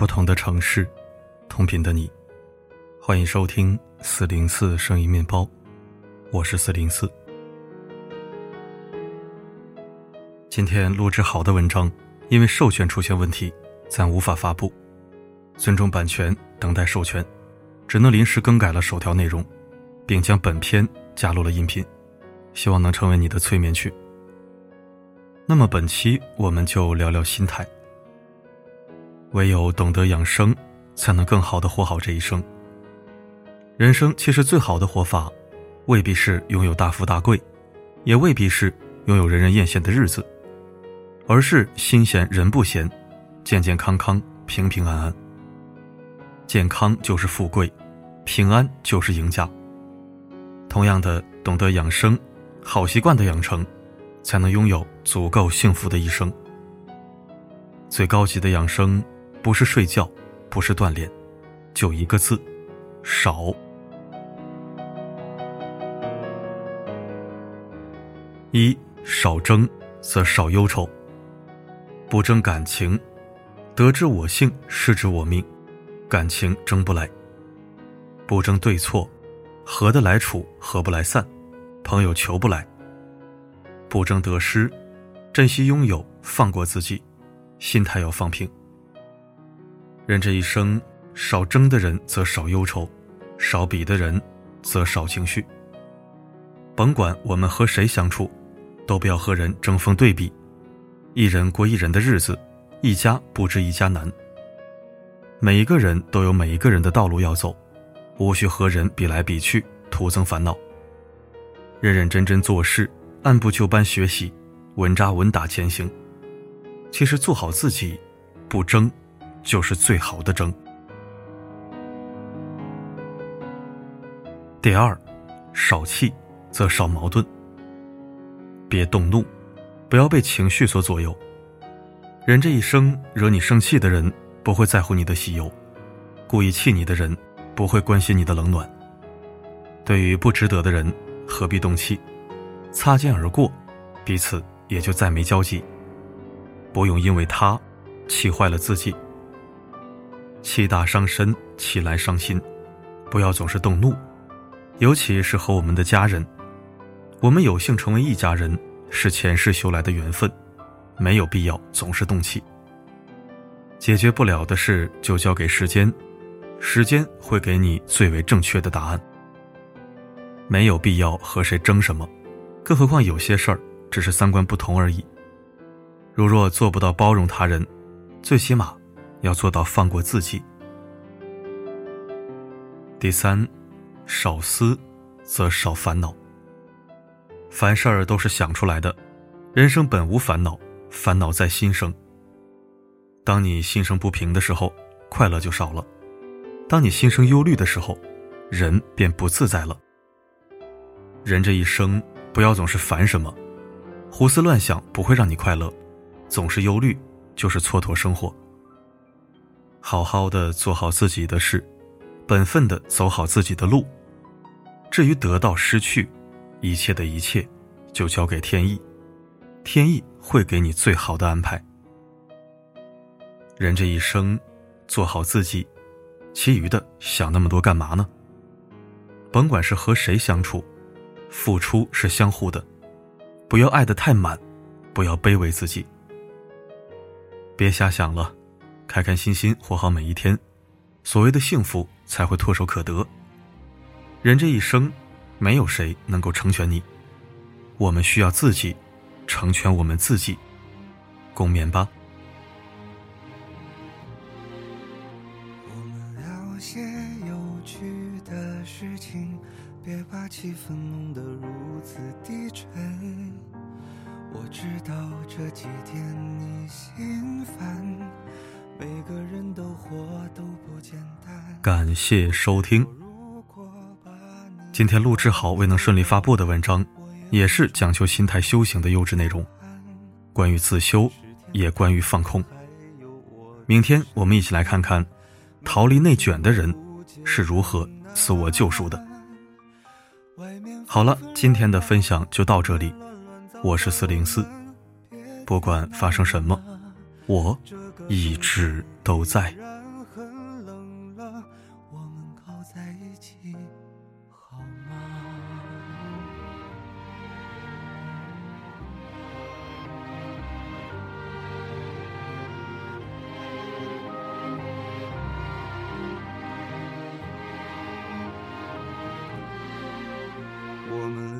不同的城市，同频的你，欢迎收听四零四声音面包，我是四零四。今天录制好的文章，因为授权出现问题，暂无法发布，尊重版权，等待授权，只能临时更改了首条内容，并将本篇加入了音频，希望能成为你的催眠曲。那么本期我们就聊聊心态。唯有懂得养生，才能更好的活好这一生。人生其实最好的活法，未必是拥有大富大贵，也未必是拥有人人艳羡的日子，而是心闲人不闲，健健康康，平平安安。健康就是富贵，平安就是赢家。同样的，懂得养生，好习惯的养成，才能拥有足够幸福的一生。最高级的养生。不是睡觉，不是锻炼，就一个字：少。一少争，则少忧愁。不争感情，得之我幸，失之我命，感情争不来。不争对错，合得来处，合不来散，朋友求不来。不争得失，珍惜拥有，放过自己，心态要放平。人这一生，少争的人则少忧愁，少比的人则少情绪。甭管我们和谁相处，都不要和人争锋对比。一人过一人的日子，一家不知一家难。每一个人都有每一个人的道路要走，无需和人比来比去，徒增烦恼。认认真真做事，按部就班学习，稳扎稳打前行。其实做好自己，不争。就是最好的争。第二，少气则少矛盾。别动怒，不要被情绪所左右。人这一生，惹你生气的人不会在乎你的喜忧，故意气你的人不会关心你的冷暖。对于不值得的人，何必动气？擦肩而过，彼此也就再没交集。不用因为他气坏了自己。气大伤身，气来伤心，不要总是动怒，尤其是和我们的家人。我们有幸成为一家人，是前世修来的缘分，没有必要总是动气。解决不了的事，就交给时间，时间会给你最为正确的答案。没有必要和谁争什么，更何况有些事儿只是三观不同而已。如若做不到包容他人，最起码。要做到放过自己。第三，少思，则少烦恼。凡事儿都是想出来的，人生本无烦恼，烦恼在心生。当你心生不平的时候，快乐就少了；当你心生忧虑的时候，人便不自在了。人这一生，不要总是烦什么，胡思乱想不会让你快乐，总是忧虑就是蹉跎生活。好好的做好自己的事，本分的走好自己的路。至于得到失去，一切的一切，就交给天意，天意会给你最好的安排。人这一生，做好自己，其余的想那么多干嘛呢？甭管是和谁相处，付出是相互的，不要爱得太满，不要卑微自己，别瞎想了。开开心心活好每一天，所谓的幸福才会唾手可得。人这一生，没有谁能够成全你，我们需要自己成全我们自己。共勉吧。我们聊些有趣的事情，别把气氛弄得如此低沉。我知道这几天你心烦。每个人都活都不简单。感谢收听。今天录制好未能顺利发布的文章，也是讲求心态修行的优质内容，关于自修，也关于放空。明天我们一起来看看，逃离内卷的人是如何自我救赎的。好了，今天的分享就到这里，我是四零四，不管发生什么。我一直都在。很冷了，我们靠在一起。